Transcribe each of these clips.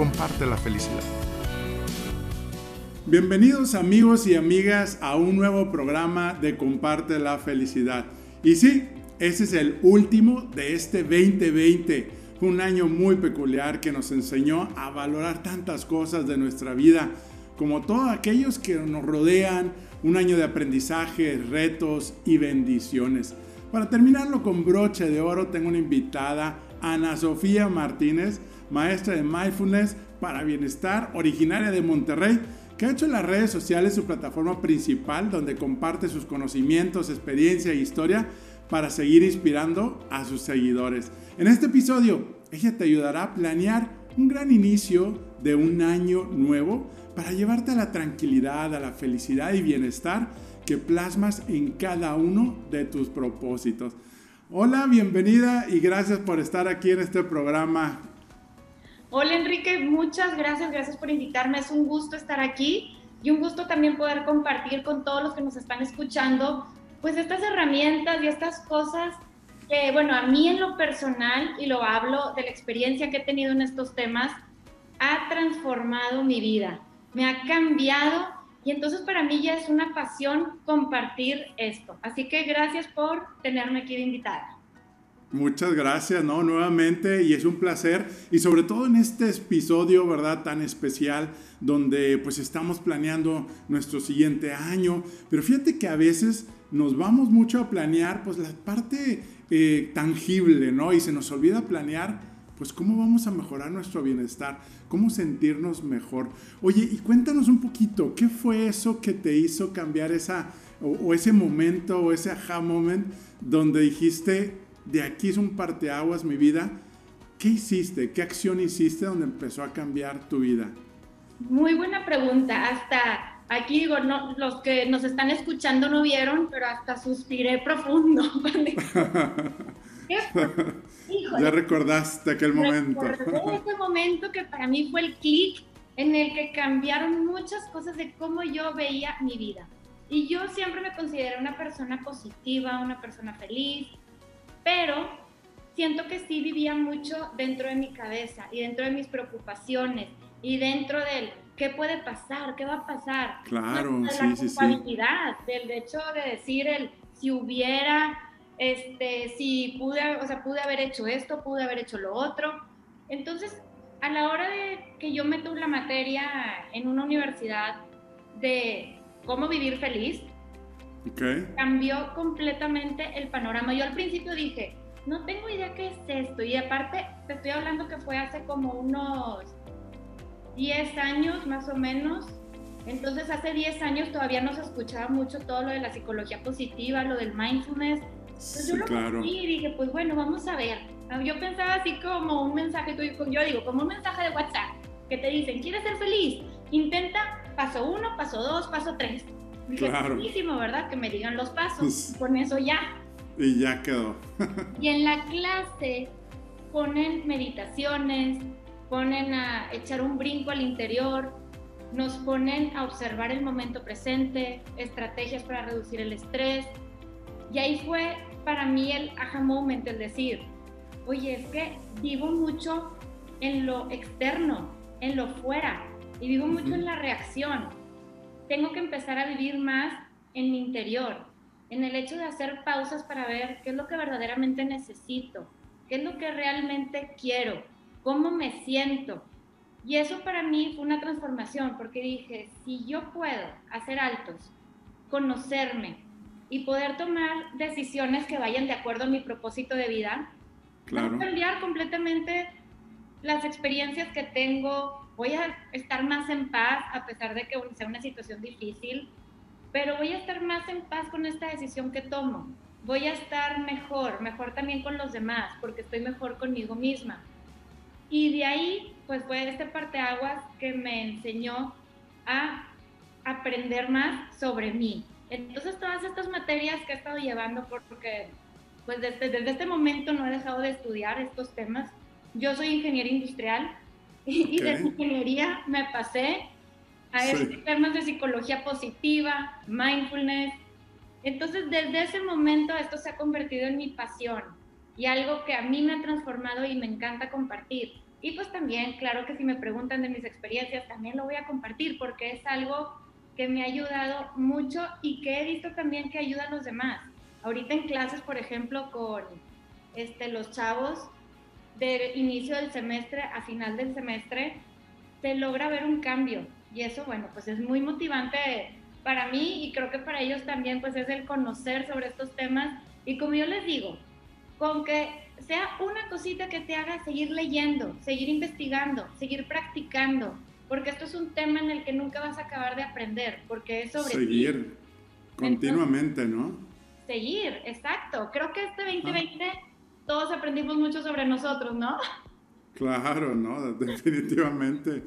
comparte la felicidad. Bienvenidos amigos y amigas a un nuevo programa de Comparte la felicidad. Y sí, ese es el último de este 2020. Un año muy peculiar que nos enseñó a valorar tantas cosas de nuestra vida, como todos aquellos que nos rodean, un año de aprendizaje, retos y bendiciones. Para terminarlo con broche de oro, tengo una invitada, Ana Sofía Martínez, maestra de mindfulness para bienestar, originaria de Monterrey, que ha hecho las redes sociales su plataforma principal donde comparte sus conocimientos, experiencia e historia para seguir inspirando a sus seguidores. En este episodio, ella te ayudará a planear un gran inicio de un año nuevo para llevarte a la tranquilidad, a la felicidad y bienestar que plasmas en cada uno de tus propósitos. Hola, bienvenida y gracias por estar aquí en este programa. Hola Enrique, muchas gracias, gracias por invitarme. Es un gusto estar aquí y un gusto también poder compartir con todos los que nos están escuchando, pues estas herramientas y estas cosas que, bueno, a mí en lo personal, y lo hablo de la experiencia que he tenido en estos temas, ha transformado mi vida, me ha cambiado y entonces para mí ya es una pasión compartir esto. Así que gracias por tenerme aquí de invitada. Muchas gracias, ¿no? Nuevamente, y es un placer, y sobre todo en este episodio, ¿verdad? Tan especial, donde pues estamos planeando nuestro siguiente año, pero fíjate que a veces nos vamos mucho a planear, pues la parte eh, tangible, ¿no? Y se nos olvida planear, pues cómo vamos a mejorar nuestro bienestar, cómo sentirnos mejor. Oye, y cuéntanos un poquito, ¿qué fue eso que te hizo cambiar esa, o, o ese momento, o ese aha moment, donde dijiste, de aquí es un parteaguas mi vida. ¿Qué hiciste? ¿Qué acción hiciste donde empezó a cambiar tu vida? Muy buena pregunta. Hasta aquí digo, no, los que nos están escuchando no vieron, pero hasta suspiré profundo. ya recordaste aquel momento. ese momento que para mí fue el clic en el que cambiaron muchas cosas de cómo yo veía mi vida. Y yo siempre me considero una persona positiva, una persona feliz, pero siento que sí vivía mucho dentro de mi cabeza y dentro de mis preocupaciones y dentro del qué puede pasar, qué va a pasar. Claro, sí, la culpabilidad, del hecho de decir el si hubiera, este, si pude, o sea, pude haber hecho esto, pude haber hecho lo otro. Entonces, a la hora de que yo meto la materia en una universidad de cómo vivir feliz, Cambió completamente el panorama. Yo al principio dije, no tengo idea qué es esto. Y aparte, te estoy hablando que fue hace como unos 10 años más o menos. Entonces, hace 10 años todavía no se escuchaba mucho todo lo de la psicología positiva, lo del mindfulness. Entonces, yo lo claro. y dije, pues bueno, vamos a ver. Yo pensaba así como un mensaje, yo digo, como un mensaje de WhatsApp, que te dicen, ¿quieres ser feliz? Intenta paso uno, paso dos, paso tres claro. ¿verdad? Que me digan los pasos. Pues, con eso ya. Y ya quedó. y en la clase ponen meditaciones, ponen a echar un brinco al interior, nos ponen a observar el momento presente, estrategias para reducir el estrés. Y ahí fue para mí el aha moment, el decir, oye, es que vivo mucho en lo externo, en lo fuera, y vivo mucho en la reacción tengo que empezar a vivir más en mi interior, en el hecho de hacer pausas para ver qué es lo que verdaderamente necesito, qué es lo que realmente quiero, cómo me siento. Y eso para mí fue una transformación, porque dije, si yo puedo hacer altos, conocerme y poder tomar decisiones que vayan de acuerdo a mi propósito de vida, claro. cambiar completamente las experiencias que tengo, voy a estar más en paz a pesar de que sea una situación difícil, pero voy a estar más en paz con esta decisión que tomo. Voy a estar mejor, mejor también con los demás, porque estoy mejor conmigo misma. Y de ahí pues fue este parteaguas que me enseñó a aprender más sobre mí. Entonces todas estas materias que he estado llevando, porque pues desde, desde este momento no he dejado de estudiar estos temas. Yo soy ingeniera industrial y, de ingeniería me pasé a estos temas de psicología positiva, mindfulness. Entonces desde ese momento esto se ha convertido en mi pasión y algo que a mí me ha transformado y me encanta compartir. Y pues también, claro que si me preguntan de mis experiencias, también lo voy a compartir porque es algo que me ha ayudado mucho y que he visto también que ayuda a los demás. Ahorita en clases, por ejemplo, con este, los chavos, del inicio del semestre a final del semestre, se logra ver un cambio. Y eso, bueno, pues es muy motivante para mí y creo que para ellos también, pues es el conocer sobre estos temas. Y como yo les digo, con que sea una cosita que te haga seguir leyendo, seguir investigando, seguir practicando, porque esto es un tema en el que nunca vas a acabar de aprender, porque es sobre seguir continuamente, ¿no? Seguir, exacto. Creo que este 2020 ah. Todos aprendimos mucho sobre nosotros, ¿no? Claro, ¿no? Definitivamente.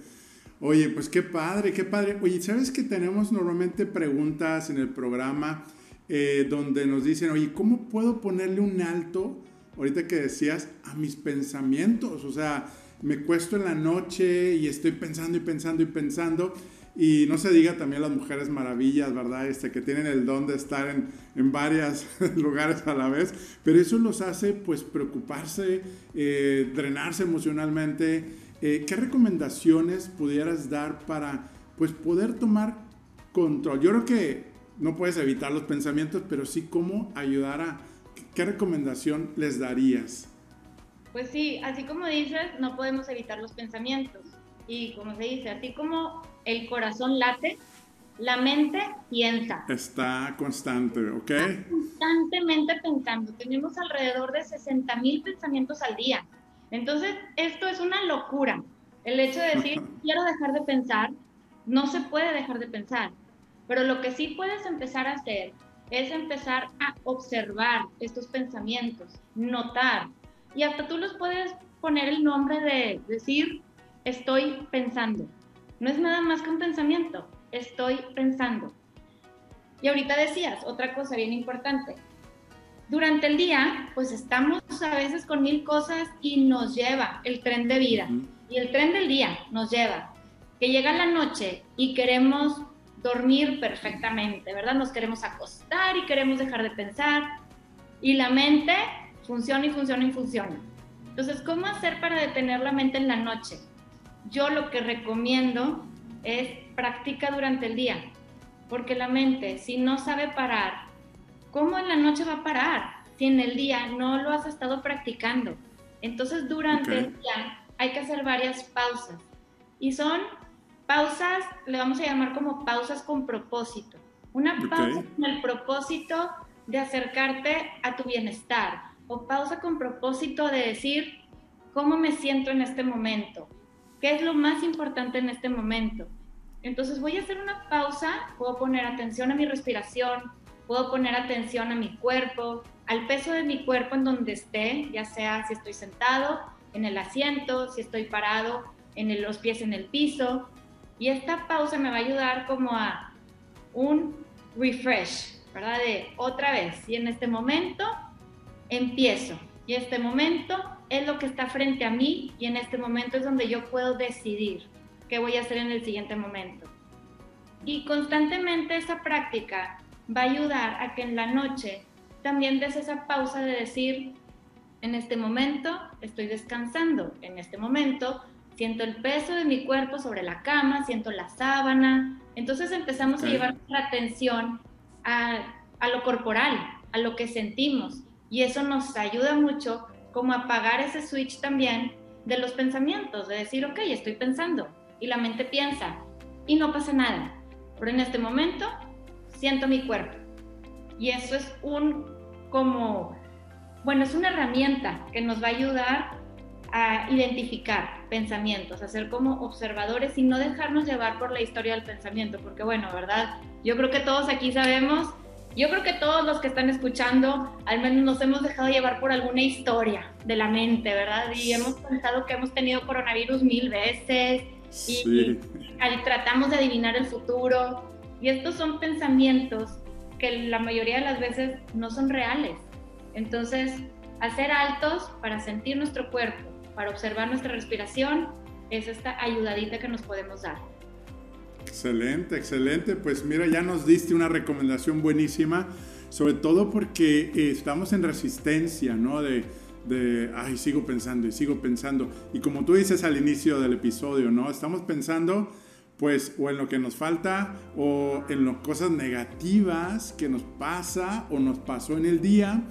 Oye, pues qué padre, qué padre. Oye, ¿sabes que tenemos normalmente preguntas en el programa? Eh, donde nos dicen, oye, ¿cómo puedo ponerle un alto, ahorita que decías, a mis pensamientos? O sea, me cuesto en la noche y estoy pensando y pensando y pensando. Y no se diga también las mujeres maravillas, ¿verdad? Este, que tienen el don de estar en, en varios lugares a la vez, pero eso los hace pues preocuparse, eh, drenarse emocionalmente. Eh, ¿Qué recomendaciones pudieras dar para pues poder tomar control? Yo creo que no puedes evitar los pensamientos, pero sí cómo ayudar a... ¿Qué recomendación les darías? Pues sí, así como dices, no podemos evitar los pensamientos. Y como se dice, así como el corazón late, la mente piensa. Está constante, ¿ok? Está constantemente pensando. Tenemos alrededor de 60 mil pensamientos al día. Entonces, esto es una locura. El hecho de decir, quiero dejar de pensar, no se puede dejar de pensar. Pero lo que sí puedes empezar a hacer es empezar a observar estos pensamientos, notar. Y hasta tú los puedes poner el nombre de decir, estoy pensando. No es nada más que un pensamiento, estoy pensando. Y ahorita decías otra cosa bien importante. Durante el día, pues estamos a veces con mil cosas y nos lleva el tren de vida. Y el tren del día nos lleva. Que llega la noche y queremos dormir perfectamente, ¿verdad? Nos queremos acostar y queremos dejar de pensar y la mente funciona y funciona y funciona. Entonces, ¿cómo hacer para detener la mente en la noche? Yo lo que recomiendo es practica durante el día, porque la mente, si no sabe parar, ¿cómo en la noche va a parar? Si en el día no lo has estado practicando. Entonces, durante el día hay que hacer varias pausas y son pausas, le vamos a llamar como pausas con propósito. Una pausa con el propósito de acercarte a tu bienestar o pausa con propósito de decir cómo me siento en este momento, qué es lo más importante en este momento. Entonces voy a hacer una pausa, puedo poner atención a mi respiración, puedo poner atención a mi cuerpo, al peso de mi cuerpo en donde esté, ya sea si estoy sentado en el asiento, si estoy parado, en los pies en el piso, y esta pausa me va a ayudar como a un refresh, ¿verdad? De otra vez. Y en este momento empiezo. Y este momento es lo que está frente a mí y en este momento es donde yo puedo decidir qué voy a hacer en el siguiente momento. Y constantemente esa práctica va a ayudar a que en la noche también des esa pausa de decir, en este momento estoy descansando, en este momento siento el peso de mi cuerpo sobre la cama, siento la sábana. Entonces empezamos a llevar la atención a, a, lo corporal, a lo que sentimos. Y eso nos ayuda mucho como apagar ese switch también de los pensamientos, de decir, ok, estoy pensando. Y la mente piensa y no pasa nada. Pero en este momento siento mi cuerpo. Y eso es un como, bueno, es una herramienta que nos va a ayudar a identificar pensamientos, a ser como observadores y no dejarnos llevar por la historia del pensamiento, porque bueno, ¿verdad? Yo creo que todos aquí sabemos yo creo que todos los que están escuchando, al menos nos hemos dejado llevar por alguna historia de la mente, ¿verdad? Y hemos pensado que hemos tenido coronavirus mil veces y, tratamos de adivinar el futuro. Y estos son pensamientos que la mayoría de las veces no son reales. Entonces, hacer altos para sentir nuestro cuerpo, para observar nuestra respiración, es esta ayudadita que nos podemos dar. Excelente, excelente. Pues mira, ya nos diste una recomendación buenísima, sobre todo porque eh, estamos en resistencia, ¿no? De, de, ay, sigo pensando y sigo pensando. Y como tú dices al inicio del episodio, ¿no? Estamos pensando, pues, o en lo que nos falta, o en las cosas negativas que nos pasa o nos pasó en el día.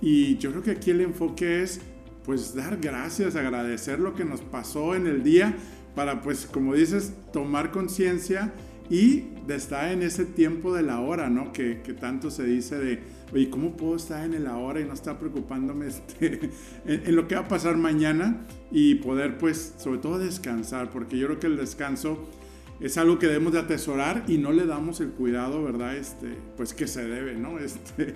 Y yo creo que aquí el enfoque es, pues, dar gracias, agradecer lo que nos pasó en el día para, pues, como dices, tomar conciencia y de estar en ese tiempo de la hora, ¿no? Que, que, tanto se dice de, oye, ¿cómo puedo estar en el ahora y no estar preocupándome este, en, lo que va a pasar mañana y poder, pues, sobre todo descansar? Porque yo creo que el descanso es algo que debemos de atesorar y no le damos el cuidado, ¿verdad? Este, pues que se debe, ¿no? Este,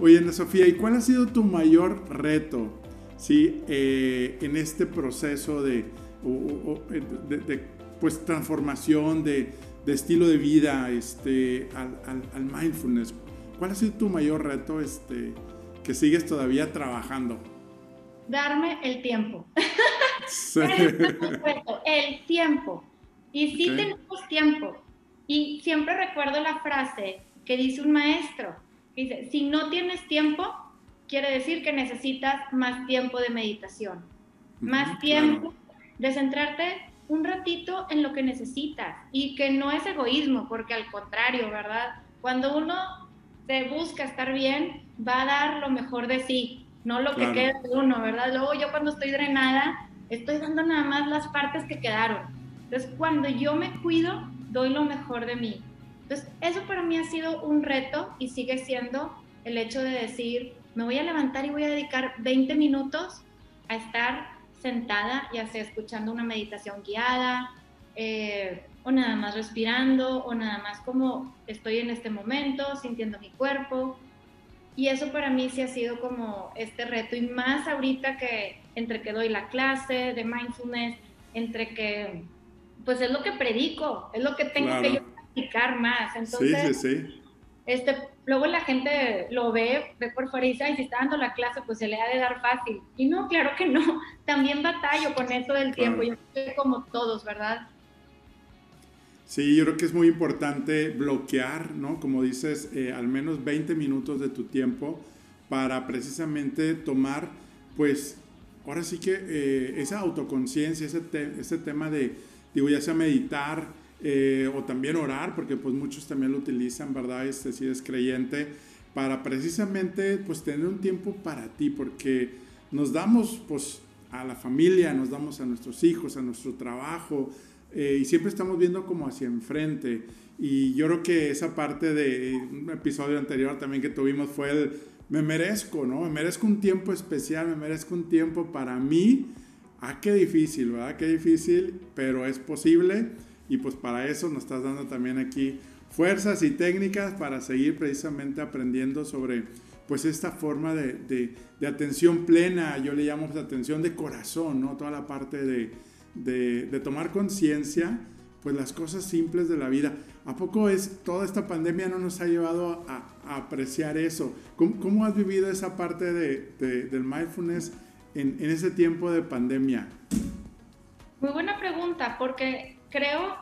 oye, Sofía, ¿y cuál ha sido tu mayor reto, ¿sí? Eh, en este proceso de eh, de, pues transformación de, de, estilo de vida este, al, al, mindfulness. ¿Cuál ha sido tu mayor reto este, que sigues todavía trabajando? Darme el tiempo. el tiempo. Y sí tenemos tiempo. Y siempre recuerdo la frase que dice un maestro. dice, si no tienes tiempo, quiere decir que necesitas más tiempo de meditación. Más tiempo de centrarte un ratito en lo que necesitas y que no es egoísmo, porque al contrario, ¿verdad? Cuando uno se busca estar bien, va a dar lo mejor de sí, no lo que queda de uno, ¿verdad? Luego yo cuando estoy drenada, estoy dando nada más las partes que quedaron. Entonces, cuando yo me cuido, doy lo mejor de mí. Entonces, eso para mí ha sido un reto y sigue siendo el hecho de decir, me voy a levantar y voy a dedicar 20 minutos a estar sentada, ya sea escuchando una meditación guiada, eh, o nada más respirando, o nada más como estoy en este momento, sintiendo mi cuerpo. Y eso para mí sí ha sido como este reto, y más ahorita que entre que doy la clase de mindfulness, entre que, pues es lo que predico, es lo que tengo que yo practicar más. Entonces, sí, sí, sí. Este, luego la gente lo ve, ve por fuera y dice, ay, si está dando la clase, pues se le ha de dar fácil. Y no, claro que no. También batallo con eso del tiempo. Yo soy como todos, ¿verdad? Sí, yo creo que es muy importante bloquear, ¿no? Como dices, eh, al menos 20 minutos de tu tiempo para precisamente tomar, pues, ahora sí que eh, esa autoconciencia, ese, ese tema de, digo, ya sea meditar, eh, o también orar, porque pues muchos también lo utilizan, ¿verdad? Este, si es creyente, para precisamente pues tener un tiempo para ti, porque nos damos pues a la familia, nos damos a nuestros hijos, a nuestro trabajo, eh, y siempre estamos viendo como hacia enfrente. Y yo creo que esa parte de un episodio anterior también que tuvimos fue el me merezco, ¿no? Me merezco un tiempo especial, me merezco un tiempo para mí. Ah, qué difícil, ¿verdad? Qué difícil, pero es posible y pues para eso nos estás dando también aquí fuerzas y técnicas para seguir precisamente aprendiendo sobre pues esta forma de, de, atención plena, yo le llamo pues, atención de corazón, ¿no? Toda la parte de, de tomar conciencia, pues las cosas simples de la vida. ¿A poco es toda esta pandemia no nos ha llevado a, apreciar eso? ¿Cómo, ¿Cómo, has vivido esa parte del mindfulness en, en ese tiempo de pandemia? Muy buena pregunta, porque creo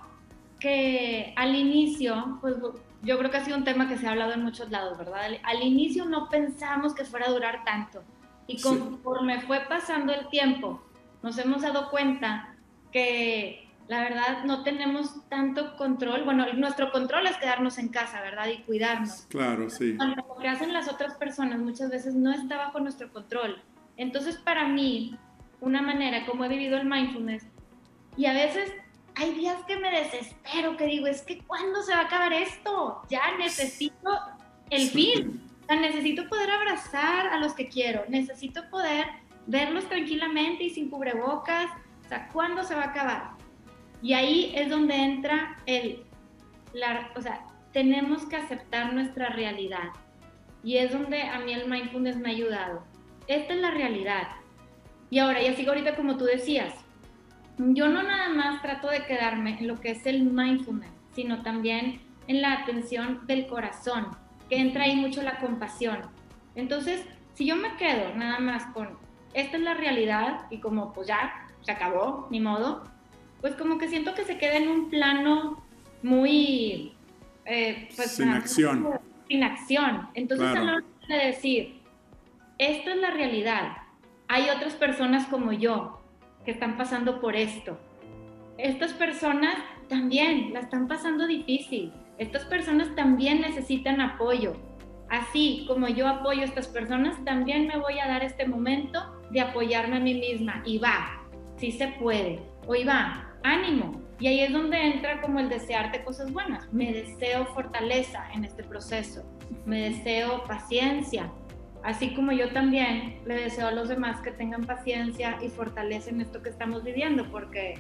que al inicio, pues yo creo que ha sido un tema que se ha hablado en muchos lados, ¿verdad? Al, inicio no pensamos que fuera a durar tanto. Y conforme fue pasando el tiempo, nos hemos dado cuenta que la verdad no tenemos tanto control. Bueno, nuestro control es quedarnos en casa, ¿verdad? Y cuidarnos. Claro, sí. Lo que hacen las otras personas muchas veces no está bajo nuestro control. Entonces, para mí, una manera como he vivido el mindfulness, y a veces hay días que me desespero, que digo, es que ¿cuándo se va a acabar esto? Ya necesito el fin. O sea, necesito poder abrazar a los que quiero, necesito poder verlos tranquilamente y sin cubrebocas. O sea, ¿cuándo se va a acabar? Y ahí es donde entra el, la, o sea, tenemos que aceptar nuestra realidad. Y es donde a mí el mindfulness me ha ayudado. Esta es la realidad. Y ahora, ya sigo ahorita como tú decías, yo no nada más trato de quedarme en lo que es el mindfulness, sino también en la atención del corazón, que entra ahí mucho la compasión. Entonces, si yo me quedo nada más con, esta es la realidad y como pues ya, se acabó, ni modo, pues como que siento que se queda en un plano muy... Eh, pues, sin acción. Sin acción. Entonces, a la hora de decir, esta es la realidad, hay otras personas como yo que están pasando por esto. Estas personas también la están pasando difícil. Estas personas también necesitan apoyo. Así como yo apoyo a estas personas, también me voy a dar este momento de apoyarme a mí misma. Y va, si se puede. Hoy va, ánimo. Y ahí es donde entra como el desearte cosas buenas. Me deseo fortaleza en este proceso. Me deseo paciencia. Así como yo también le deseo a los demás que tengan paciencia y fortaleza en esto que estamos viviendo, porque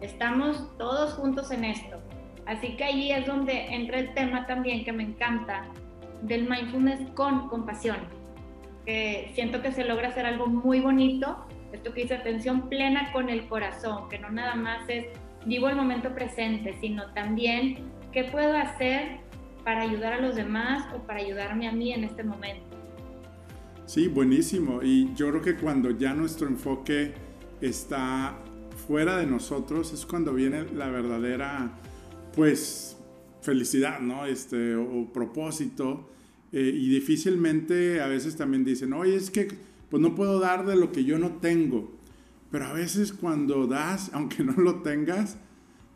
estamos todos juntos en esto. Así que ahí es donde entra el tema también que me encanta del mindfulness con compasión. Que siento que se logra hacer algo muy bonito, esto que dice atención plena con el corazón, que no nada más es vivo el momento presente, sino también qué puedo hacer para ayudar a los demás o para ayudarme a mí en este momento. Sí, buenísimo. Y yo creo que cuando ya nuestro enfoque está fuera de nosotros es cuando viene la verdadera, pues, felicidad, ¿no? Este, o, propósito. Eh, y difícilmente a veces también dicen, oye, es que pues no puedo dar de lo que yo no tengo. Pero a veces cuando das, aunque no lo tengas,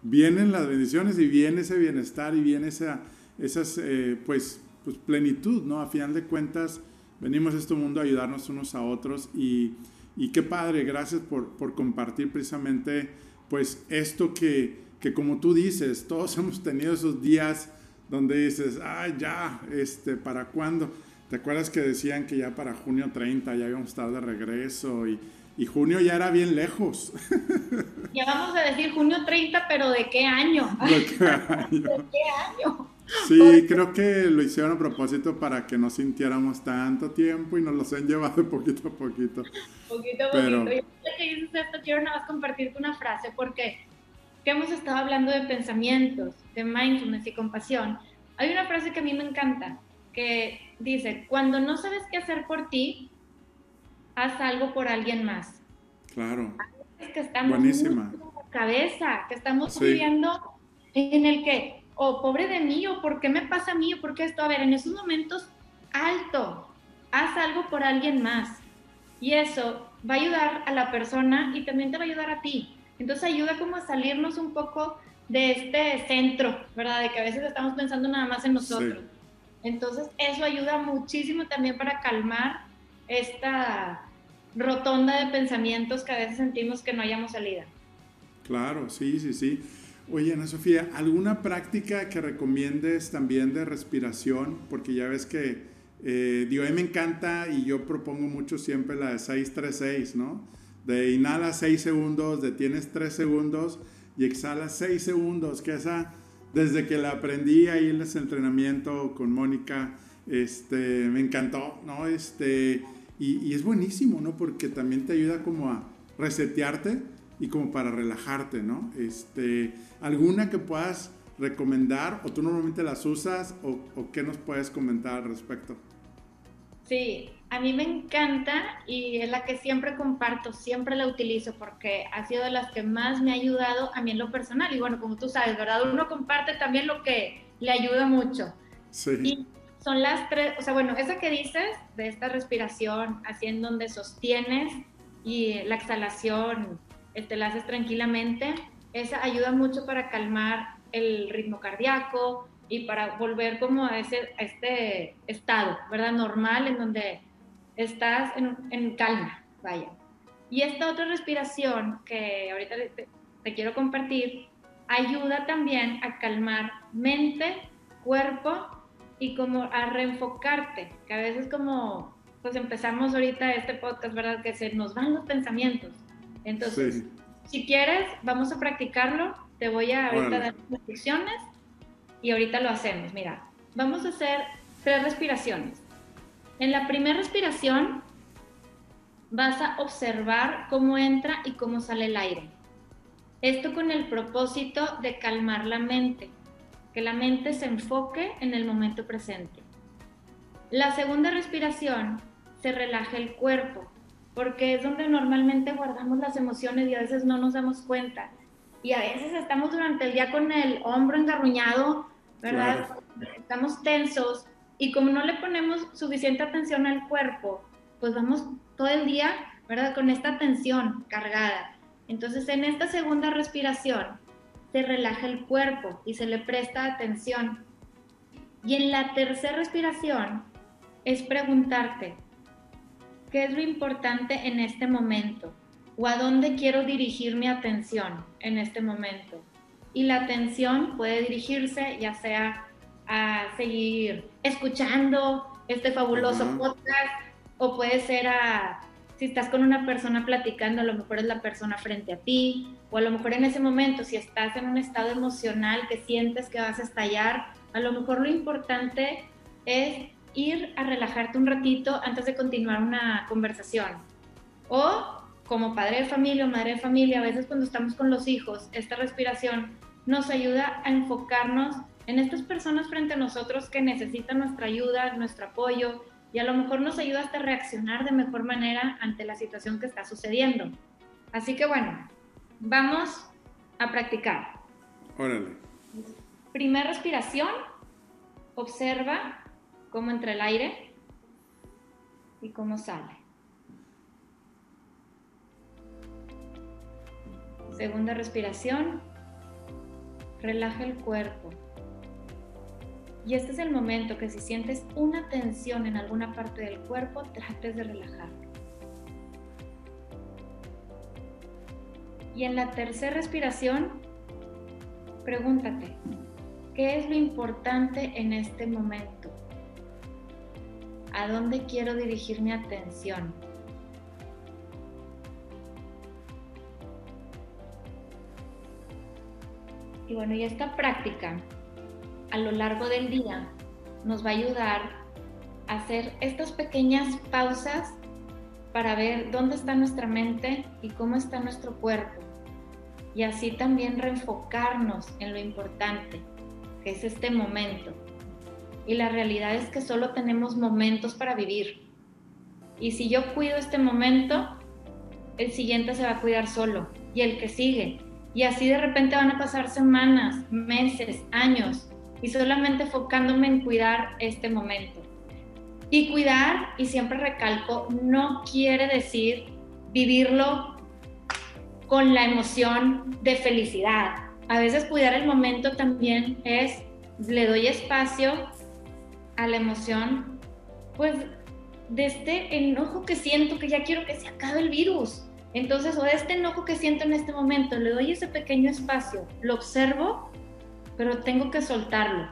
vienen las bendiciones y viene ese bienestar y viene esa esas, eh, pues, pues plenitud, ¿no? A final de cuentas, venimos a este mundo a ayudarnos unos a otros y, y qué padre, gracias por, por, compartir precisamente, pues, esto que, que como tú dices, todos hemos tenido esos días donde dices, ay, ya, este, ¿para cuándo? ¿Te acuerdas que decían que ya para junio 30 ya íbamos a estar de regreso y, y junio ya era bien lejos? Ya vamos a decir junio 30, pero ¿de qué año? ¿De qué año? ¿De qué año? Sí, creo que lo hicieron a propósito para que no sintiéramos tanto tiempo y nos los han llevado poquito a poquito. Poquito a poquito. Y que dices esto, quiero nada más compartirte una frase porque que hemos estado hablando de pensamientos, de mindfulness y compasión. Hay una frase que a mí me encanta, que dice, cuando no sabes qué hacer por ti, haz algo por alguien más. Claro. Es que estamos Buenísima. en la cabeza, que estamos viviendo en el que, oh, pobre de mí, o por qué me pasa a mí, o por qué esto. A ver, en esos momentos, alto, haz algo por alguien más. Y eso va a ayudar a la persona y también te va a ayudar a ti. Entonces ayuda como a salirnos un poco de este centro, ¿verdad? De que a veces estamos pensando nada más en nosotros. Entonces eso ayuda muchísimo también para calmar esta rotonda de pensamientos que a veces sentimos que no hayamos salida. Claro, sí, sí, sí. Oye, Ana Sofía, ¿alguna práctica que recomiendes también de respiración? Porque ya ves que, eh, me encanta y yo propongo mucho siempre la de 636, ¿no? De inhala 6 segundos, detienes 3 segundos y exhala 6 segundos, que esa, desde que la aprendí ahí en ese entrenamiento con Mónica, este, me encantó, ¿no? Este, y, y es buenísimo, ¿no? Porque también te ayuda como a resetearte y como para relajarte, ¿no? Este, ¿Alguna que puedas recomendar o tú normalmente las usas o, o qué nos puedes comentar al respecto? Sí, a mí me encanta y es la que siempre comparto, siempre la utilizo porque ha sido de las que más me ha ayudado a mí en lo personal. Y bueno, como tú sabes, ¿verdad? Uno comparte también lo que le ayuda mucho. Sí. Y son las tres, o sea, bueno, esa que dices de esta respiración, así en donde sostienes y la exhalación este, la haces tranquilamente, esa ayuda mucho para calmar el ritmo cardíaco y para volver como a, ese, este estado, ¿verdad? Normal en donde estás en, calma, vaya. Y esta otra respiración que ahorita te, te quiero compartir, ayuda también a calmar mente, cuerpo y como a reenfocarte, que a veces como pues empezamos ahorita este podcast, ¿verdad? Que se nos van los pensamientos entonces, si quieres, vamos a practicarlo. Te voy a ahorita dar instrucciones y ahorita lo hacemos. Mira, vamos a hacer tres respiraciones. En la primera respiración vas a observar cómo entra y cómo sale el aire. Esto con el propósito de calmar la mente, que la mente se enfoque en el momento presente. La segunda respiración se relaja el cuerpo, porque es donde normalmente guardamos las emociones y a veces no nos damos cuenta. Y a veces estamos durante el día con el hombro engarruñado, ¿verdad? Estamos tensos y como no le ponemos suficiente atención al cuerpo, pues vamos todo el día, ¿verdad? Con esta tensión cargada. Entonces en esta segunda respiración se relaja el cuerpo y se le presta atención. Y en la tercera respiración es preguntarte, ¿qué es lo importante en este momento? ¿O a dónde quiero dirigir mi atención en este momento? Y la atención puede dirigirse ya sea a seguir escuchando este fabuloso podcast o puede ser a si estás con una persona platicando, a lo mejor es la persona frente a ti, o a lo mejor en ese momento, si estás en un estado emocional que sientes que vas a estallar, a lo mejor lo importante es ir a relajarte un ratito antes de continuar una conversación. O como padre de familia o madre de familia, a veces cuando estamos con los hijos, esta respiración nos ayuda a enfocarnos en estas personas frente a nosotros que necesitan nuestra ayuda, nuestro apoyo, y a lo mejor nos ayuda hasta a reaccionar de mejor manera ante la situación que está sucediendo. Así que bueno, vamos a practicar. Órale. Primera respiración, observa cómo entra el aire y cómo sale. Segunda respiración, relaja el cuerpo. Y este es el momento que si sientes una tensión en alguna parte del cuerpo, trates de relajar. Y en la tercera respiración, pregúntate, ¿qué es lo importante en este momento? ¿A dónde quiero dirigir mi atención? Y bueno, y esta práctica a lo largo del día nos va a ayudar a hacer estas pequeñas pausas para ver dónde está nuestra mente y cómo está nuestro cuerpo. Y así también reenfocarnos en lo importante, que es este momento. Y la realidad es que solo tenemos momentos para vivir. Y si yo cuido este momento, el siguiente se va a cuidar solo y el que sigue. Y así de repente van a pasar semanas, meses, años y solamente enfocándome en cuidar este momento. Y cuidar, y siempre recalco, no quiere decir vivirlo con la emoción de felicidad. A veces cuidar el momento también es, le doy espacio a la emoción, pues de este enojo que siento, que ya quiero que se acabe el virus. Entonces, o de este enojo que siento en este momento, le doy ese pequeño espacio, lo observo pero tengo que soltarlo.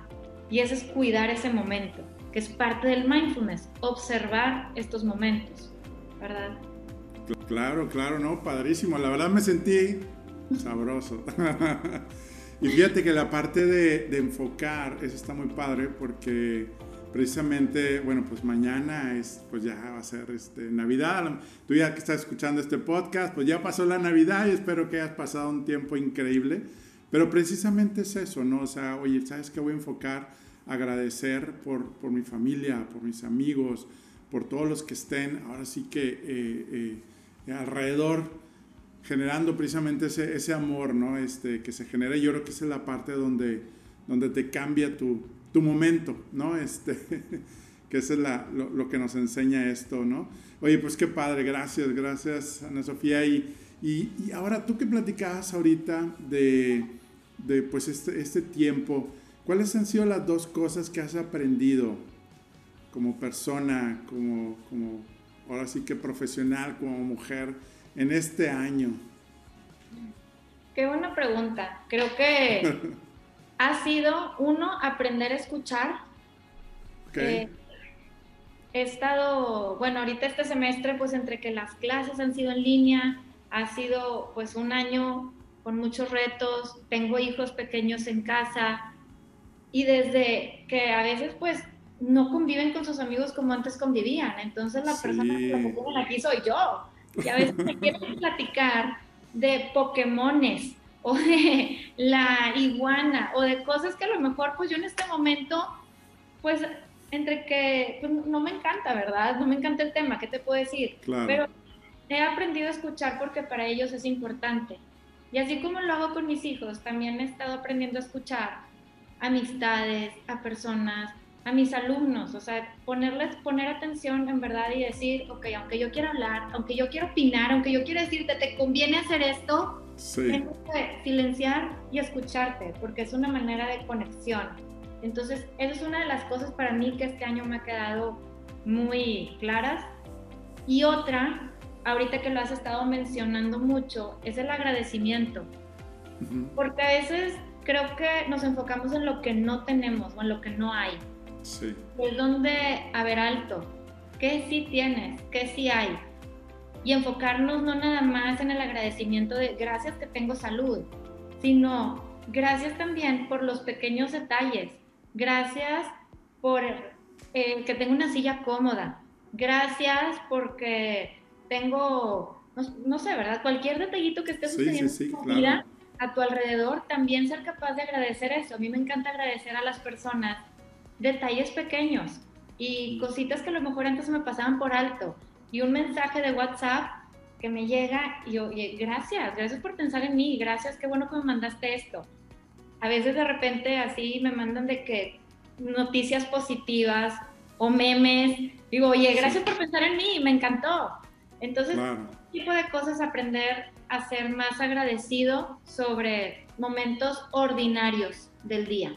Y eso es cuidar ese momento, que es parte del mindfulness, observar estos momentos, ¿verdad? Claro, claro, no, padrísimo. La verdad me sentí sabroso. y fíjate que la parte de, de, enfocar, eso está muy padre porque precisamente, bueno, pues mañana es, pues ya va a ser este, Navidad. Tú ya que estás escuchando este podcast, pues ya pasó la Navidad y espero que hayas pasado un tiempo increíble. Pero precisamente es eso, ¿no? O sea, oye, ¿sabes qué voy a enfocar? Agradecer por, por mi familia, por mis amigos, por todos los que estén ahora sí que eh, eh, alrededor, generando precisamente ese, ese, amor, ¿no? Este, que se genera. Yo creo que es la parte donde, donde te cambia tu, tu momento, ¿no? Este, que eso es la, lo, lo, que nos enseña esto, ¿no? Oye, pues qué padre, gracias, gracias Ana Sofía. Y, y, y ahora tú que platicabas ahorita de de pues este, este tiempo, ¿cuáles han sido las dos cosas que has aprendido como persona, como, como ahora sí que profesional, como mujer en este año? Qué buena pregunta. Creo que ha sido uno aprender a escuchar. Eh, he estado, bueno, ahorita este semestre, pues entre que las clases han sido en línea, ha sido pues un año con muchos retos, tengo hijos pequeños en casa y desde que a veces pues no conviven con sus amigos como antes convivían. Entonces la persona que lo ponen aquí soy yo. Y a veces me quieren platicar de Pokémones o de la iguana o de cosas que a lo mejor pues yo en este momento pues entre que pues, no me encanta, ¿verdad? No me encanta el tema, ¿qué te puedo decir? Pero he aprendido a escuchar porque para ellos es importante. Y así como lo hago con mis hijos, también he estado aprendiendo a escuchar amistades, a personas, a mis alumnos, o sea, ponerles, poner atención en verdad y decir, ok, aunque yo quiera hablar, aunque yo quiera opinar, aunque yo quiera decirte, te conviene hacer esto, sí. tengo que silenciar y escucharte, porque es una manera de conexión. Entonces, eso es una de las cosas para mí que este año me ha quedado muy claras. Y otra, ahorita que lo has estado mencionando mucho, es el agradecimiento. Porque a veces creo que nos enfocamos en lo que no tenemos o en lo que no hay. Sí. Es donde, a ver, alto, ¿qué sí tienes? ¿Qué sí hay? Y enfocarnos no nada más en el agradecimiento de gracias que tengo salud, sino gracias también por los pequeños detalles. Gracias por eh, que tengo una silla cómoda. Gracias porque tengo, no, sé, ¿verdad? Cualquier detallito que esté sucediendo en tu vida, a tu alrededor, también ser capaz de agradecer eso. A mí me encanta agradecer a las personas detalles pequeños y cositas que a lo mejor antes me pasaban por alto. Y un mensaje de WhatsApp que me llega y oye, gracias, gracias por pensar en mí, gracias, qué bueno que me mandaste esto. A veces de repente así me mandan de que noticias positivas o memes. Digo, oye, gracias por pensar en mí, me encantó. Entonces, tipo de cosas aprender a ser más agradecido sobre momentos ordinarios del día.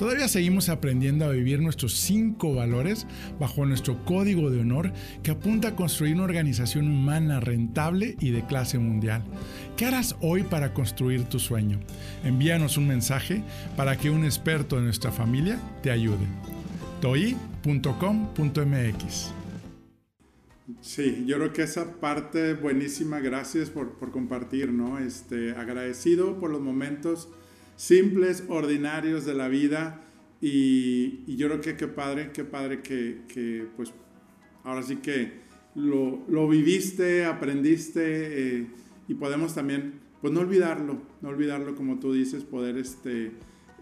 Todavía seguimos aprendiendo a vivir nuestros cinco valores bajo nuestro código de honor que apunta a construir una organización humana rentable y de clase mundial. ¿Qué harás hoy para construir tu sueño? Envíanos un mensaje para que un experto de nuestra familia te ayude. toi.com.mx Sí, yo creo que esa parte buenísima, gracias por, por compartir, ¿no? Este, agradecido por los momentos simples, ordinarios de la vida. Y, yo creo que qué padre, qué padre que, pues ahora sí que lo, viviste, aprendiste eh, y podemos también, pues no olvidarlo, no olvidarlo como tú dices, poder este,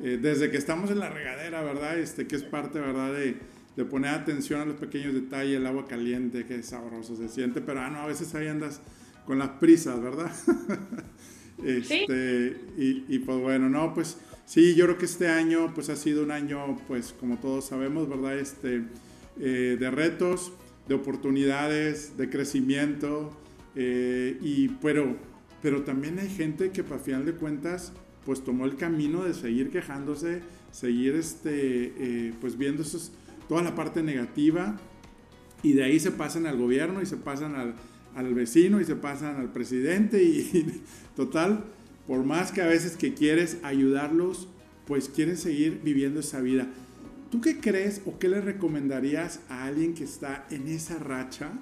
eh, desde que estamos en la regadera, ¿verdad? Este, que es parte, ¿verdad? De, de poner atención a los pequeños detalles, el agua caliente, que sabroso se siente, pero ah, no, a veces ahí andas con las prisas, ¿verdad? Este, y, pues bueno, no, pues sí, yo creo que este año pues ha sido un año, pues como todos sabemos, ¿verdad? Este, eh, de retos, de oportunidades, de crecimiento, eh, y, pero, pero también hay gente que para final de cuentas pues tomó el camino de seguir quejándose, seguir este, eh, pues viendo esos, toda la parte negativa y de ahí se pasan al gobierno y se pasan al, al vecino y se pasan al presidente y, total, por más que a veces que quieres ayudarlos, pues quieres seguir viviendo esa vida. ¿Tú qué crees o qué le recomendarías a alguien que está en esa racha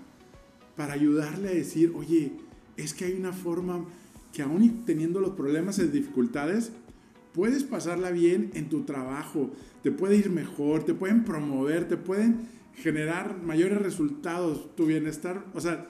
para ayudarle a decir, oye, es que hay una forma que aún teniendo los problemas y dificultades, puedes pasarla bien en tu trabajo, te puede ir mejor, te pueden promover, te pueden generar mayores resultados, tu bienestar, o sea,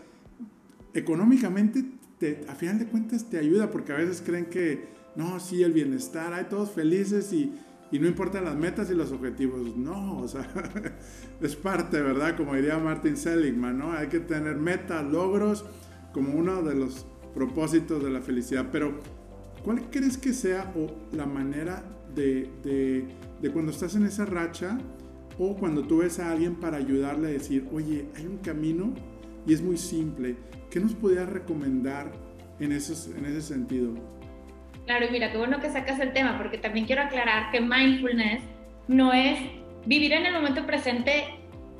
económicamente, te, a final de cuentas, te ayuda porque a veces creen que, no, sí, el bienestar, hay todos felices y, y no importan las metas y los objetivos. No, o sea, es parte, ¿verdad? Como diría Martin Seligman, ¿no? Hay que tener metas, logros como uno de los propósitos de la felicidad. Pero, ¿cuál crees que sea la manera de, de, de cuando estás en esa racha o cuando tú ves a alguien para ayudarle a decir, oye, hay un camino y es muy simple. ¿Qué nos podría recomendar en, en ese sentido? Claro, y mira, qué bueno que sacas el tema, porque también quiero aclarar que mindfulness no es vivir en el momento presente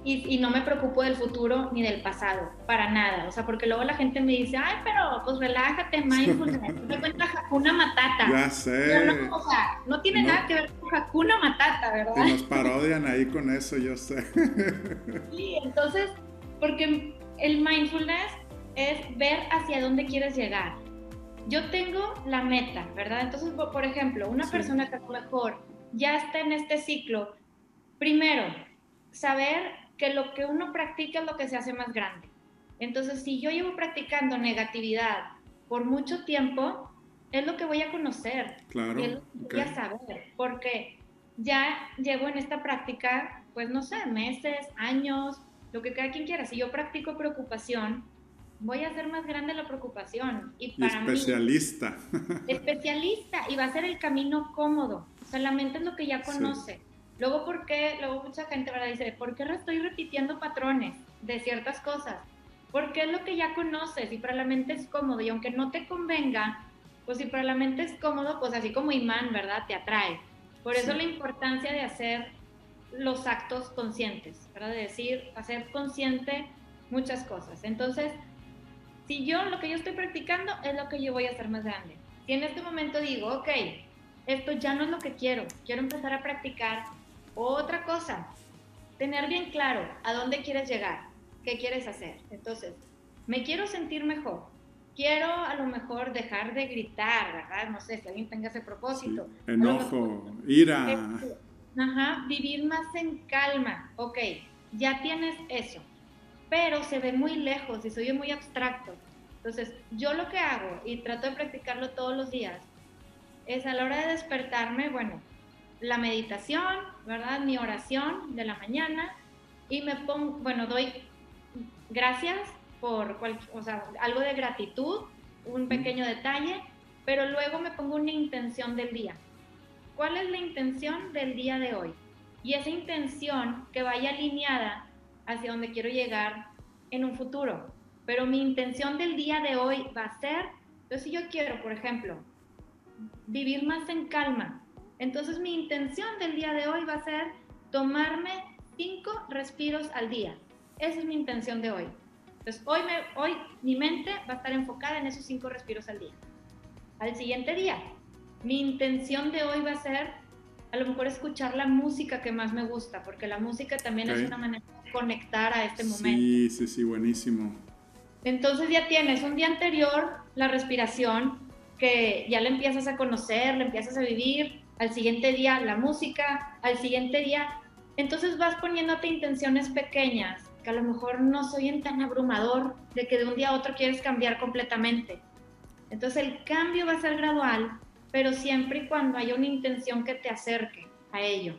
y, no me preocupo del futuro ni del pasado, para nada. O sea, porque luego la gente me dice, ay, pero pues relájate, mindfulness, te cuenta Hakuna Matata. Ya sé. No, o sea, no tiene nada que ver con Hakuna Matata, ¿verdad? Y nos parodian ahí con eso, yo sé. Sí, entonces, porque el mindfulness es ver hacia dónde quieres llegar. Yo tengo la meta, ¿verdad? Entonces, por ejemplo, una persona que a lo mejor ya está en este ciclo, primero, saber que lo que uno practica es lo que se hace más grande. Entonces, si yo llevo practicando negatividad por mucho tiempo, es lo que voy a conocer. Claro. Y es lo que voy a saber. Porque ya llevo en esta práctica, pues no sé, meses, años, lo que cada quien quiera. Si yo practico preocupación, voy a hacer más grande la preocupación. Y, para especialista. especialista. Y va a ser el camino cómodo. O sea, la mente es lo que ya conoce. Luego, ¿por qué? Luego mucha gente ¿verdad? dice, ¿por qué estoy repitiendo patrones de ciertas cosas? Porque es lo que ya conoces y para la mente es cómodo y aunque no te convenga, pues si para la mente es cómodo, pues así como imán, ¿verdad? Te atrae. Por eso la importancia de hacer los actos conscientes, ¿verdad? De decir, hacer consciente muchas cosas. Entonces, si yo lo que yo estoy practicando es lo que yo voy a hacer más grande. Si en este momento digo, ok, esto ya no es lo que quiero, quiero empezar a practicar otra cosa, tener bien claro a dónde quieres llegar, qué quieres hacer. Entonces, me quiero sentir mejor. Quiero a lo mejor dejar de gritar, ¿verdad? No sé si alguien tenga ese propósito. enojo, ira. Ajá, vivir más en calma. Ok, ya tienes eso, pero se ve muy lejos y soy muy abstracto. Entonces, yo lo que hago y trato de practicarlo todos los días es a la hora de despertarme, bueno, la meditación, ¿verdad? Mi oración de la mañana y me pongo, bueno, doy gracias por o sea, algo de gratitud, un pequeño detalle, pero luego me pongo una intención del día. ¿Cuál es la intención del día de hoy? Y esa intención que vaya alineada hacia donde quiero llegar en un futuro. Pero mi intención del día de hoy va a ser, entonces si yo quiero, por ejemplo, vivir más en calma, entonces mi intención del día de hoy va a ser tomarme cinco respiros al día. Esa es mi intención de hoy. Entonces hoy, hoy mi mente va a estar enfocada en esos cinco respiros al día. Al siguiente día, mi intención de hoy va a ser a lo mejor escuchar la música que más me gusta, porque la música también es una manera de conectar a este momento. Sí, sí, sí, buenísimo. Entonces ya tienes un día anterior la respiración, que ya la empiezas a conocer, la empiezas a vivir, al siguiente día la música, al siguiente día. Entonces vas poniéndote intenciones pequeñas que a lo mejor no soy en tan abrumador de que de un día a otro quieres cambiar completamente. Entonces el cambio va a ser gradual, pero siempre y cuando haya una intención que te acerque a ello.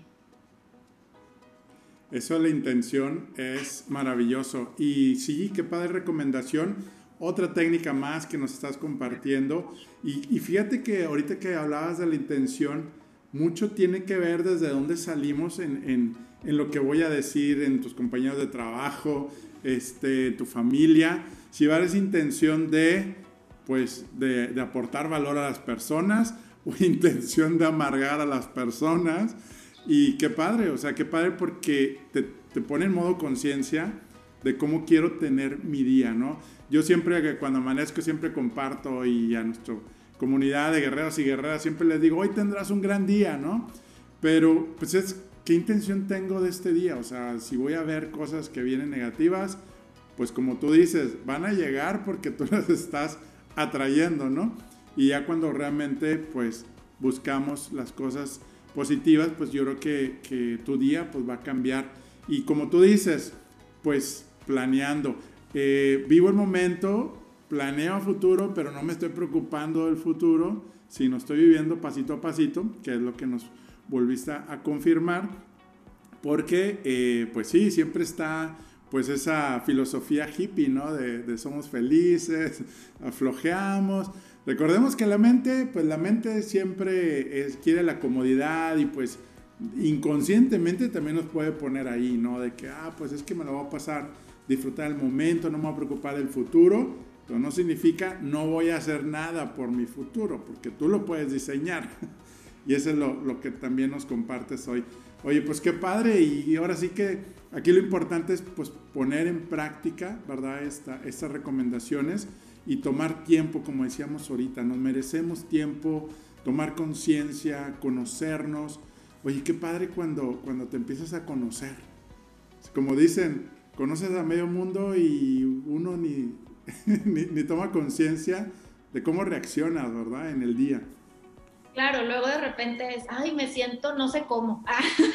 Eso de la intención es maravilloso. Y sí, qué padre recomendación. Otra técnica más que nos estás compartiendo. Y, y fíjate que ahorita que hablabas de la intención, mucho tiene que ver desde dónde salimos en, lo que voy a decir, en tus compañeros de trabajo, este, tu familia. Si va esa intención de, pues, de, aportar valor a las personas intención de amargar a las personas. Y qué padre, o sea, qué padre porque te, te pone en modo conciencia de cómo quiero tener mi día, ¿no? Yo siempre, cuando amanezco, siempre comparto y a nuestro comunidad de guerreros y guerreras, siempre les digo, hoy tendrás un gran día, ¿no? Pero pues es, ¿qué intención tengo de este día? O sea, si voy a ver cosas que vienen negativas, pues como tú dices, van a llegar porque tú las estás atrayendo, ¿no? Y ya cuando realmente pues buscamos las cosas positivas, pues yo creo que, que tu día pues va a cambiar. Y como tú dices, pues planeando. Eh, vivo el momento, planeo a futuro, pero no me estoy preocupando del futuro, sino estoy viviendo pasito a pasito, que es lo que nos volviste a confirmar, porque eh, pues sí, siempre está pues esa filosofía hippie, ¿no? De, somos felices, aflojeamos. Recordemos que la mente, pues la mente siempre es, quiere la comodidad y pues inconscientemente también nos puede poner ahí, ¿no? De que, ah, pues es que me lo voy a pasar, disfrutar el momento, no me voy a preocupar del futuro pero no significa no voy a hacer nada por mi futuro, porque tú lo puedes diseñar. Y eso es lo, que también nos compartes hoy. Oye, pues qué padre, y, ahora sí que aquí lo importante es pues poner en práctica, ¿verdad? Esta, estas recomendaciones y tomar tiempo, como decíamos ahorita, nos merecemos tiempo, tomar conciencia, conocernos. Oye, qué padre cuando, cuando te empiezas a conocer. Como dicen, conoces a medio mundo y uno ni, ni, toma conciencia de cómo reacciona, ¿verdad? En el día. Claro, luego de repente es, ay, me siento no sé cómo.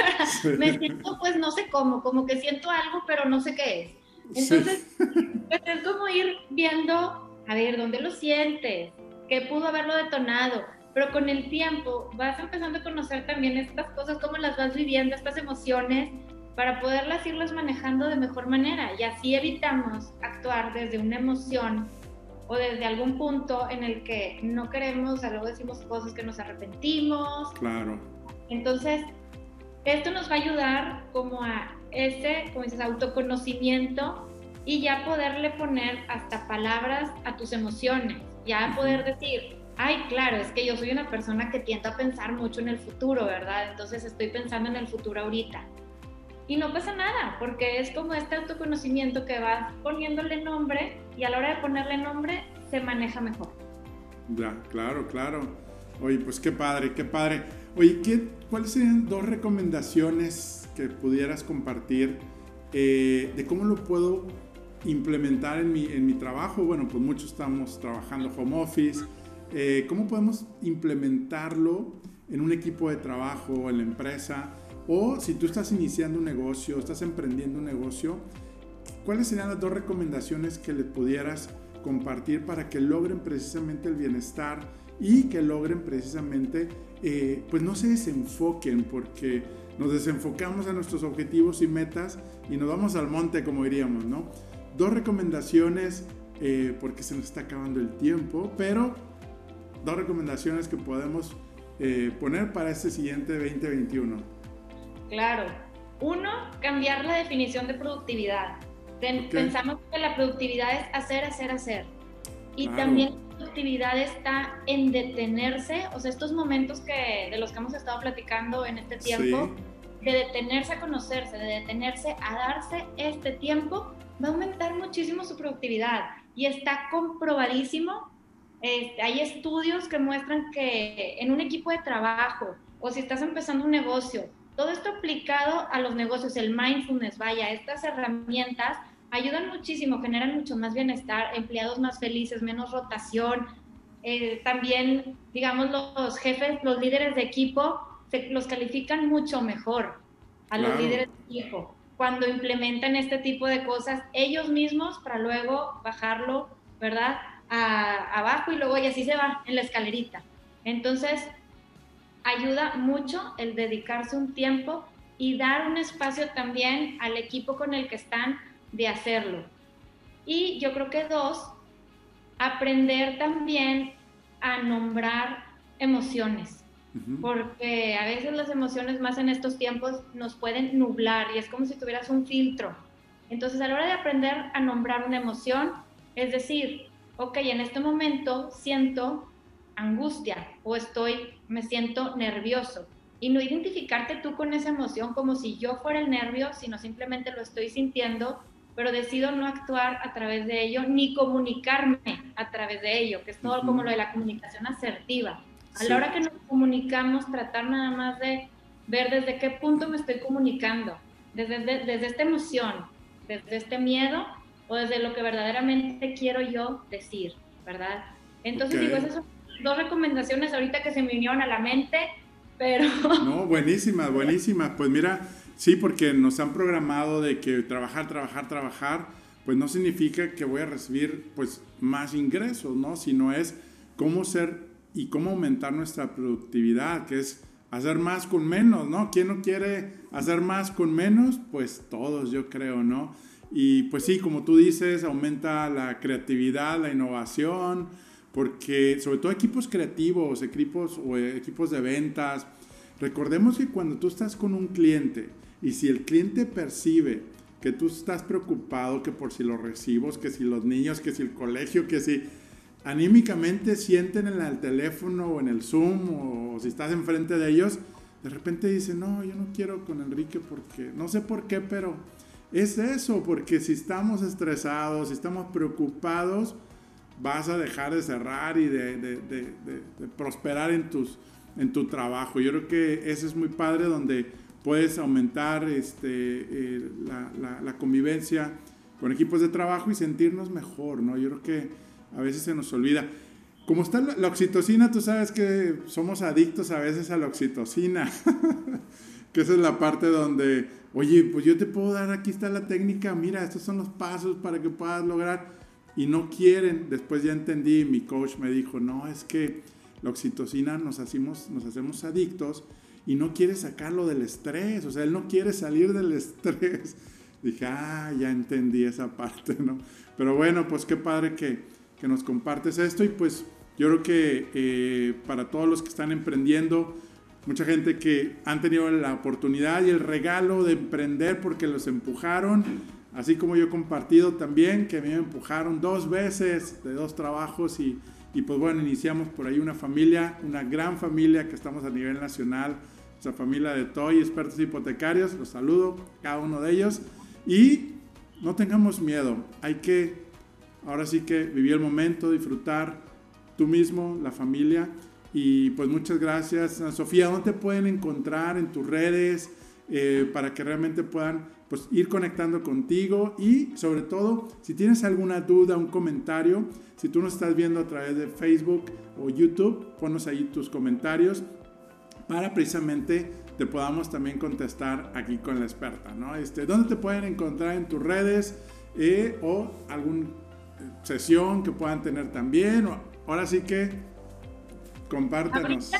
me siento pues no sé cómo, como que siento algo, pero no sé qué es. Entonces, pues, es como ir viendo, a ver, ¿dónde lo sientes? ¿Qué pudo haberlo detonado? Pero con el tiempo vas empezando a conocer también estas cosas, cómo las vas viviendo, estas emociones, para poderlas irlas manejando de mejor manera y así evitamos actuar desde una emoción o desde algún punto en el que no queremos, o sea, luego decimos cosas que nos arrepentimos. Claro. Entonces, esto nos va a ayudar como a ese, como dices, autoconocimiento y ya poderle poner hasta palabras a tus emociones, ya poder decir, ay, claro, es que yo soy una persona que tiende a pensar mucho en el futuro, ¿verdad? Entonces estoy pensando en el futuro ahorita. Y no pasa nada, porque es como este autoconocimiento que vas poniéndole nombre y a la hora de ponerle nombre se maneja mejor. Ya, claro, claro. Oye, pues qué padre, qué padre. Oye, ¿qué, ¿cuáles serían dos recomendaciones que pudieras compartir eh, de cómo lo puedo implementar en mi, en mi trabajo? Bueno, pues muchos estamos trabajando home office. Eh, ¿Cómo podemos implementarlo en un equipo de trabajo, en la empresa? O si tú estás iniciando un negocio, estás emprendiendo un negocio, ¿cuáles serían las dos recomendaciones que le pudieras compartir para que logren precisamente el bienestar y que logren precisamente, eh, pues no se desenfoquen porque nos desenfocamos a nuestros objetivos y metas y nos vamos al monte, como diríamos, ¿no? Dos recomendaciones, eh, porque se nos está acabando el tiempo, pero dos recomendaciones que podemos eh, poner para este siguiente 2021. Claro. Uno, cambiar la definición de productividad. Pensamos que la productividad es hacer, hacer, hacer. Y también la productividad está en detenerse, o sea, estos momentos que, de los que hemos estado platicando en este tiempo, de detenerse a conocerse, de detenerse a darse este tiempo, va a aumentar muchísimo su productividad. Y está comprobadísimo, este, hay estudios que muestran que en un equipo de trabajo, o si estás empezando un negocio, todo esto aplicado a los negocios, el mindfulness, vaya, estas herramientas ayudan muchísimo, generan mucho más bienestar, empleados más felices, menos rotación. Eh, también, digamos, los jefes, los líderes de equipo, se, los califican mucho mejor a los líderes de equipo cuando implementan este tipo de cosas ellos mismos para luego bajarlo, ¿verdad? abajo y luego y así se va en la escalerita. Entonces, ayuda mucho el dedicarse un tiempo y dar un espacio también al equipo con el que están de hacerlo. Y yo creo que dos, aprender también a nombrar emociones, porque a veces las emociones más en estos tiempos nos pueden nublar y es como si tuvieras un filtro. Entonces a la hora de aprender a nombrar una emoción, es decir, ok, en este momento siento angustia o estoy, me siento nervioso. Y no identificarte tú con esa emoción como si yo fuera el nervio, sino simplemente lo estoy sintiendo, pero decido no actuar a través de ello, ni comunicarme a través de ello, que es todo como lo de la comunicación asertiva. A la hora que nos comunicamos, tratar nada más de ver desde qué punto me estoy comunicando, desde, desde esta emoción, desde este miedo o desde lo que verdaderamente quiero yo decir, ¿verdad? Entonces digo, eso es dos recomendaciones ahorita que se me vinieron a la mente, pero... No, buenísimas, buenísimas. Pues mira, sí, porque nos han programado de que trabajar, trabajar, trabajar, pues no significa que voy a recibir pues más ingresos, ¿no? Sino es cómo ser y cómo aumentar nuestra productividad, que es hacer más con menos, ¿no? ¿Quién no quiere hacer más con menos? Pues todos, yo creo, ¿no? Y pues sí, como tú dices, aumenta la creatividad, la innovación, porque sobre todo equipos creativos, equipos o equipos de ventas, recordemos que cuando tú estás con un cliente y si el cliente percibe que tú estás preocupado, que por si los recibos, que si los niños, que si el colegio, que si anímicamente sienten en el teléfono o en el Zoom o si estás enfrente de ellos, de repente dicen, no, yo no quiero con Enrique porque, no sé por qué, pero es eso, porque si estamos estresados, si estamos preocupados, vas a dejar de cerrar y de, prosperar en, tus, en tu trabajo. Yo creo que ese es muy padre donde puedes aumentar este, eh, la, convivencia con equipos de trabajo y sentirnos mejor, ¿no? Yo creo que a veces se nos olvida. Como está la, oxitocina, tú sabes que somos adictos a veces a la oxitocina, que esa es la parte donde, oye, pues yo te puedo dar, aquí está la técnica, mira, estos son los pasos para que puedas lograr, y no quieren. Después ya entendí, mi coach me dijo, no, es que la oxitocina nos hacemos, nos hacemos adictos y no quiere sacarlo del estrés, o sea, él no quiere salir del estrés. Dije, ah, ya entendí esa parte, ¿no? Pero bueno, pues qué padre que, que nos compartes esto y pues yo creo que eh, para todos los que están emprendiendo, mucha gente que han tenido la oportunidad y el regalo de emprender porque los empujaron, así como yo he compartido también, que me empujaron dos veces de dos trabajos y, y pues bueno, iniciamos por ahí una familia, una gran familia que estamos a nivel nacional nuestra familia de Toy, expertos hipotecarios, los saludo, cada uno de ellos. Y no tengamos miedo, hay que, ahora sí que vivir el momento, disfrutar tú mismo, la familia. Y pues muchas gracias, Sofía. ¿Dónde te pueden encontrar en tus redes eh, para que realmente puedan pues, ir conectando contigo? Y sobre todo, si tienes alguna duda, un comentario, si tú nos estás viendo a través de Facebook o YouTube, ponos ahí tus comentarios para precisamente te podamos también contestar aquí con la experta, ¿no? Este, ¿Dónde te pueden encontrar en tus redes eh, o alguna eh, sesión que puedan tener también? ahora sí que compártenos.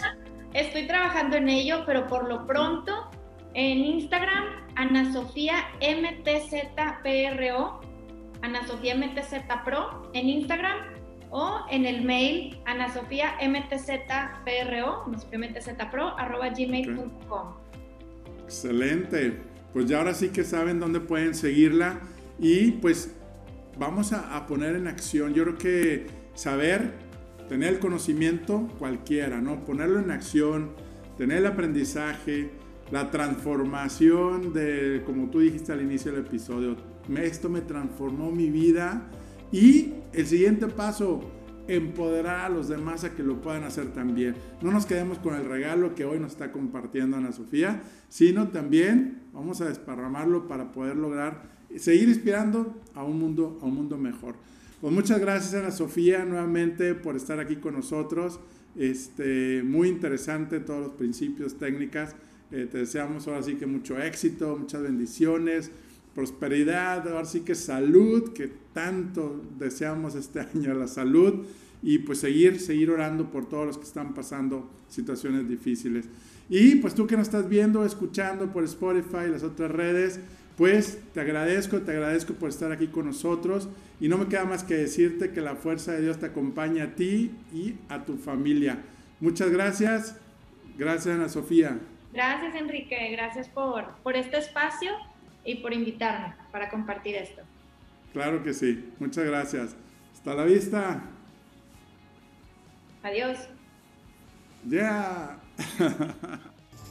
estoy trabajando en ello, pero por lo pronto en Instagram, Ana Sofía MTZPRO, Ana Sofía MTZPRO en Instagram o en el mail anasofiamtzpro, arroba gmail.com. Excelente. Pues ya ahora sí que saben dónde pueden seguirla y pues vamos a, poner en acción. Yo creo que saber, tener el conocimiento cualquiera, ¿no? Ponerlo en acción, tener el aprendizaje, la transformación de, como tú dijiste al inicio del episodio, esto me transformó mi vida y el siguiente paso, empoderar a los demás a que lo puedan hacer también. No nos quedemos con el regalo que hoy nos está compartiendo Ana Sofía, sino también vamos a desparramarlo para poder lograr seguir inspirando a un mundo, a un mundo mejor. Pues muchas gracias Ana Sofía nuevamente por estar aquí con nosotros. Este, muy interesante todos los principios, técnicas. Eh, te deseamos ahora sí que mucho éxito, muchas bendiciones prosperidad, ahora sí que salud, que tanto deseamos este año, la salud, y pues seguir, seguir orando por todos los que están pasando situaciones difíciles. Y pues tú que nos estás viendo, escuchando por Spotify y las otras redes, pues te agradezco, te agradezco por estar aquí con nosotros y no me queda más que decirte que la fuerza de Dios te acompaña a ti y a tu familia. Muchas gracias. Gracias Ana Sofía. Gracias Enrique, gracias por, por este espacio y por invitarme para compartir esto. Claro que sí. Muchas gracias. Hasta la vista. Adiós. Ya.